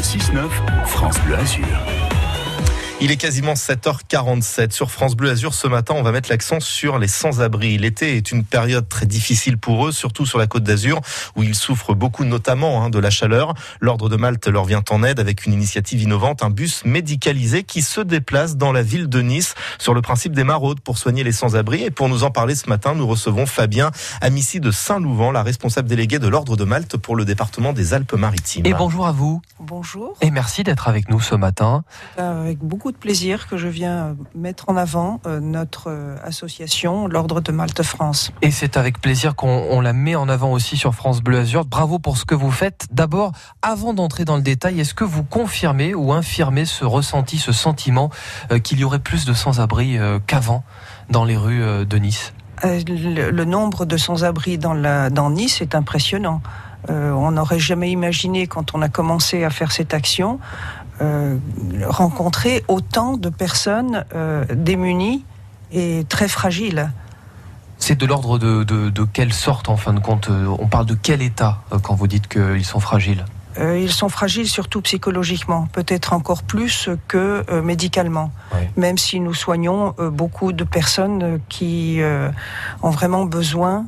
Le 6-9, France Bleu Azur. Il est quasiment 7h47 sur France Bleu Azur. Ce matin, on va mettre l'accent sur les sans-abri. L'été est une période très difficile pour eux, surtout sur la côte d'Azur, où ils souffrent beaucoup, notamment hein, de la chaleur. L'Ordre de Malte leur vient en aide avec une initiative innovante, un bus médicalisé qui se déplace dans la ville de Nice sur le principe des maraudes pour soigner les sans-abri. Et pour nous en parler ce matin, nous recevons Fabien Amici de Saint-Louvent, la responsable déléguée de l'Ordre de Malte pour le département des Alpes-Maritimes. Et bonjour à vous. Bonjour. Et merci d'être avec nous ce matin. Avec beaucoup de plaisir que je viens mettre en avant euh, notre euh, association, l'Ordre de Malte France. Et c'est avec plaisir qu'on la met en avant aussi sur France Bleu Azur. Bravo pour ce que vous faites. D'abord, avant d'entrer dans le détail, est-ce que vous confirmez ou infirmez ce ressenti, ce sentiment euh, qu'il y aurait plus de sans-abri qu'avant dans les rues de Nice? Le, le, nombre de sans-abri dans, dans Nice est impressionnant. Euh, on n'aurait jamais imaginé quand on a commencé à faire cette action euh, rencontrer autant de personnes euh, démunies et très fragiles. C'est de l'ordre de, de, quelle sorte en fin de compte On parle de quel état quand vous dites qu'ils sont fragiles? Ils sont fragiles surtout psychologiquement, peut-être encore plus que médicalement, même si nous soignons beaucoup de personnes qui ont vraiment besoin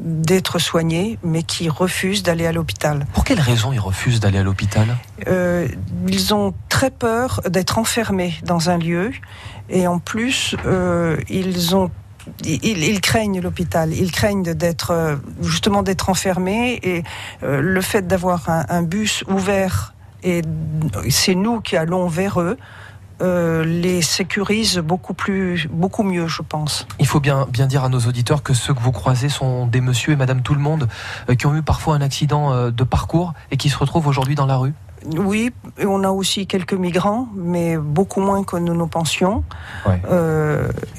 d'être soignés, mais qui refusent d'aller à l'hôpital. Pour quelles raisons ils refusent d'aller à l'hôpital? Euh, Ils ont très peur d'être enfermés dans un lieu, et en plus, euh, ils ont ils, craignent l'hôpital, ils craignent d'être euh, justement d'être enfermés et le fait d'avoir un, bus ouvert et c'est nous qui allons vers eux. Euh, les sécurise beaucoup plus, beaucoup mieux, je pense. Il faut bien, bien dire à nos auditeurs que ceux que vous croisez sont des monsieur et madame tout le monde euh, qui ont eu parfois un accident euh, de parcours et qui se retrouvent aujourd'hui dans la rue. Oui, on a aussi quelques migrants, mais beaucoup moins que nous nous pensions.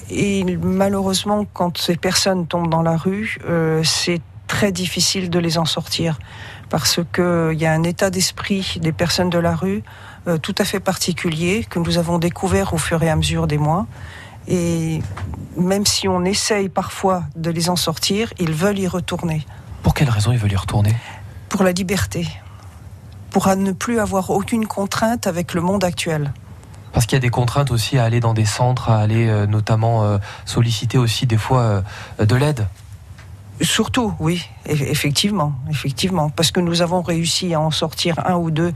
et malheureusement, quand ces personnes tombent dans la rue, c'est très difficile de les en sortir parce qu'il y a un état d'esprit des personnes de la rue euh, tout à fait particulier que nous avons découvert au fur et à mesure des mois. Et même si on essaye parfois de les en sortir, ils veulent y retourner. Pour quelle raison ils veulent y retourner? Pour la liberté. Pour ne plus avoir aucune contrainte avec le monde actuel. Parce qu'il y a des contraintes aussi à aller dans des centres, à aller euh, notamment euh, solliciter aussi des fois de l'aide Surtout, oui, effectivement, effectivement, parce que nous avons réussi à en sortir un ou deux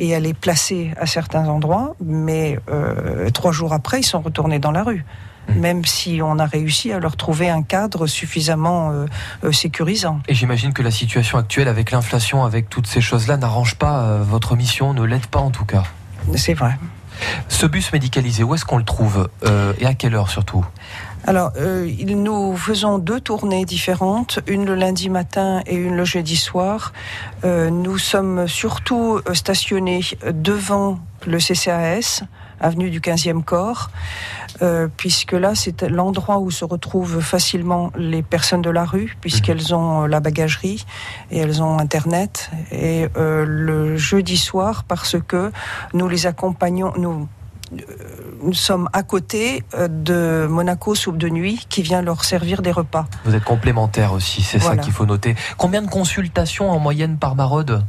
et à les placer à certains endroits, mais euh, trois jours après, ils sont retournés dans la rue. Mmh. Même si on a réussi à leur trouver un cadre suffisamment euh, euh, sécurisant. Et j'imagine que la situation actuelle, avec l'inflation, avec toutes ces choses-là, n'arrange pas votre mission, ne l'aide pas en tout cas. C'est vrai. Ce bus médicalisé, où est-ce qu'on le trouve et à quelle heure surtout? Alors, euh, nous faisons deux tournées différentes, une le lundi matin et une le jeudi soir. Euh, nous sommes surtout euh, stationnés devant le CCAS, avenue du 15e corps, euh, puisque là, c'est l'endroit où se retrouvent facilement les personnes de la rue, puisqu'elles mhm. ont la bagagerie et elles ont Internet. Et le jeudi soir, parce que nous les accompagnons, nous nous sommes à côté euh, de Monaco Soupe de Nuit qui vient leur servir des repas. Vous êtes complémentaire aussi, c'est ça qu'il faut noter. Combien de consultations en moyenne par maraude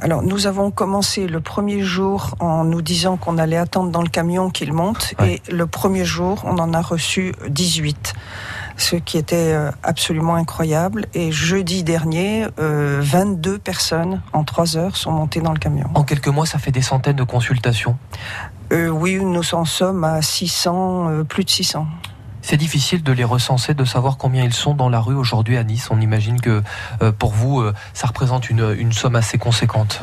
alors, nous avons commencé le premier jour en nous disant qu'on allait attendre dans le camion qu'il monte. Et le premier jour, on en a reçu 18 ce qui était euh, absolument incroyable. Et jeudi dernier, 22 euh, personnes en 3 heures sont montées dans le camion. En quelques mois, ça fait des centaines de consultations euh, oui, nous en sommes à 600, euh, plus de 600. C'est difficile de les recenser, de savoir combien ils sont dans la rue aujourd'hui à Nice. On imagine que pour vous, ça représente une, somme assez conséquente.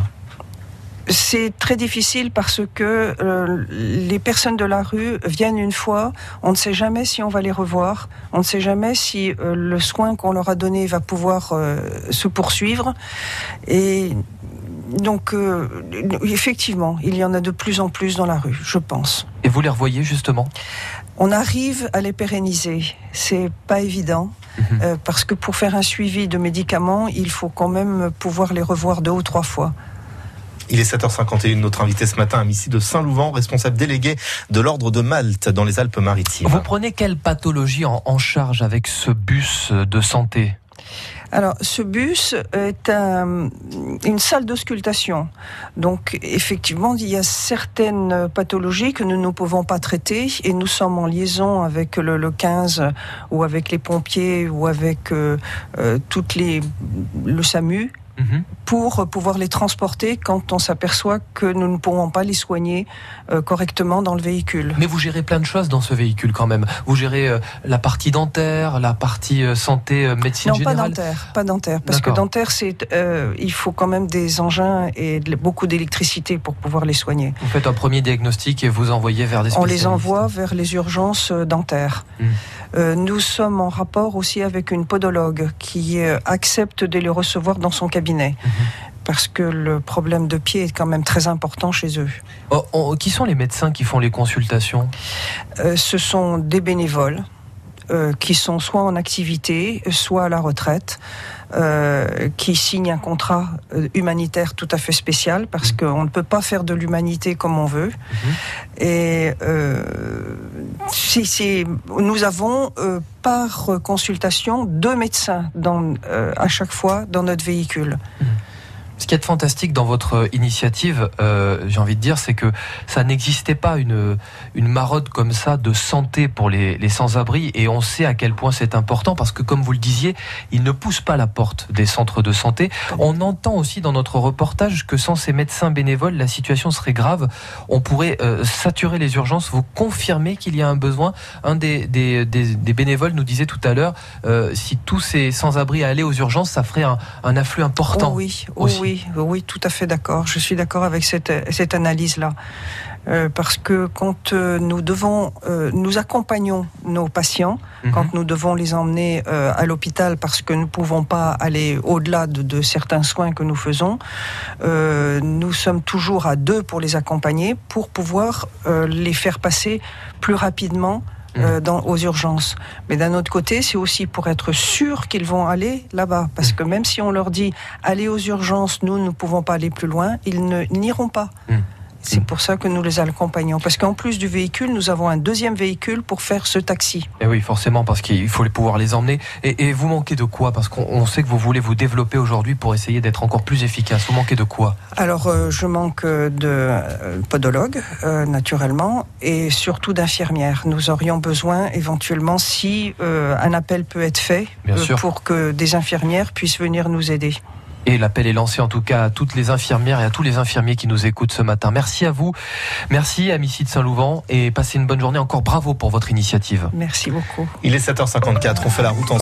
C'est très difficile parce que les personnes de la rue viennent une fois, on ne sait jamais si on va les revoir, on ne sait jamais si le soin qu'on leur a donné va pouvoir se poursuivre. Et donc, euh, effectivement, il y en a de plus en plus dans la rue, je pense. Et vous les revoyez justement? On arrive à les pérenniser. C'est pas évident. Mhm. Euh, parce que pour faire un suivi de médicaments, il faut quand même pouvoir les revoir deux ou trois fois. Il est 7h51, notre invité ce matin, Missy de Saint-Louvent, responsable délégué de l'Ordre de Malte dans les Alpes-Maritimes. Vous prenez quelle pathologie en charge avec ce bus de santé? Alors, ce bus est un, une salle d'auscultation. Donc, effectivement, il y a certaines pathologies que nous ne pouvons pas traiter et nous sommes en liaison avec le, le 15 ou avec les pompiers ou avec euh, euh, toutes les, le SAMU Mhm. pour pouvoir les transporter quand on s'aperçoit que nous ne pourrons pas les soigner euh, correctement dans le véhicule. Mais vous gérez plein de choses dans ce véhicule quand même. Vous gérez euh, la partie dentaire, la partie euh, santé, médecine Non, pas générale. dentaire, pas dentaire, parce que dentaire, c'est, il faut quand même des engins et de- beaucoup d'électricité pour pouvoir les soigner. Vous faites un premier diagnostic et vous envoyez vers des On spécialistes. les envoie vers les urgences dentaires. Mm. Euh, nous sommes en rapport aussi avec une podologue qui accepte de les recevoir dans son cabinet. Mhm. Parce que le problème de pied est quand même très important chez eux. Oh, oh, qui sont les médecins qui font les consultations? Euh, ce sont des bénévoles euh, qui sont soit en activité, soit à la retraite, euh, qui signent un contrat euh, humanitaire tout à fait spécial parce qu'on ne peut pas faire de l'humanité comme on veut. Et euh, nous avons euh, par consultation deux médecins dans, euh, à chaque fois dans notre véhicule. Ce qui est fantastique dans votre initiative, euh, j'ai envie de dire, c'est que ça n'existait pas une, une marode comme ça de santé pour les, les sans-abri et on sait à quel point c'est important parce que, comme vous le disiez, ils ne poussent pas la porte des centres de santé. On entend aussi dans notre reportage que sans ces médecins bénévoles, la situation serait grave. On pourrait euh, saturer les urgences. Vous confirmez qu'il y a un besoin? Un des, des, des, des bénévoles nous disait tout à l'heure, euh, si tous ces sans-abri allaient aux urgences, ça ferait un, un afflux important. Oh oui, oh aussi. Oui, oui, tout à fait d'accord. Je suis d'accord avec cette, cette analyse-là. Euh, parce que quand euh, nous devons, euh, nous accompagnons nos patients, Mhm. quand nous devons les emmener à l'hôpital parce que nous ne pouvons pas aller au-delà de, de certains soins que nous faisons, nous sommes toujours à deux pour les accompagner, pour pouvoir les faire passer plus rapidement euh, dans, aux urgences. Mais d'un autre côté, c'est aussi pour être sûr qu'ils vont aller là-bas. Parce que même si on leur dit allez aux urgences, nous ne pouvons pas aller plus loin, ils n'iront pas. C'est pour ça que nous les accompagnons. Parce qu'en plus du véhicule, nous avons un deuxième véhicule pour faire ce taxi. Et Eh oui, forcément, parce qu'il faut pouvoir les emmener. Et, et vous manquez de quoi? Parce qu'on on sait que vous voulez vous développer aujourd'hui pour essayer d'être encore plus efficace. Vous manquez de quoi? Alors, euh, je manque de euh, podologues, euh, naturellement, et surtout d'infirmières. Nous aurions besoin, éventuellement, si euh, un appel peut être fait, pour que des infirmières puissent venir nous aider. Et l'appel est lancé en tout cas à toutes les infirmières et à tous les infirmiers qui nous écoutent ce matin. Merci à vous. Merci à Missy de Saint-Louvent et passez une bonne journée. Encore bravo pour votre initiative. Merci beaucoup. Il est 7h54, on fait la route en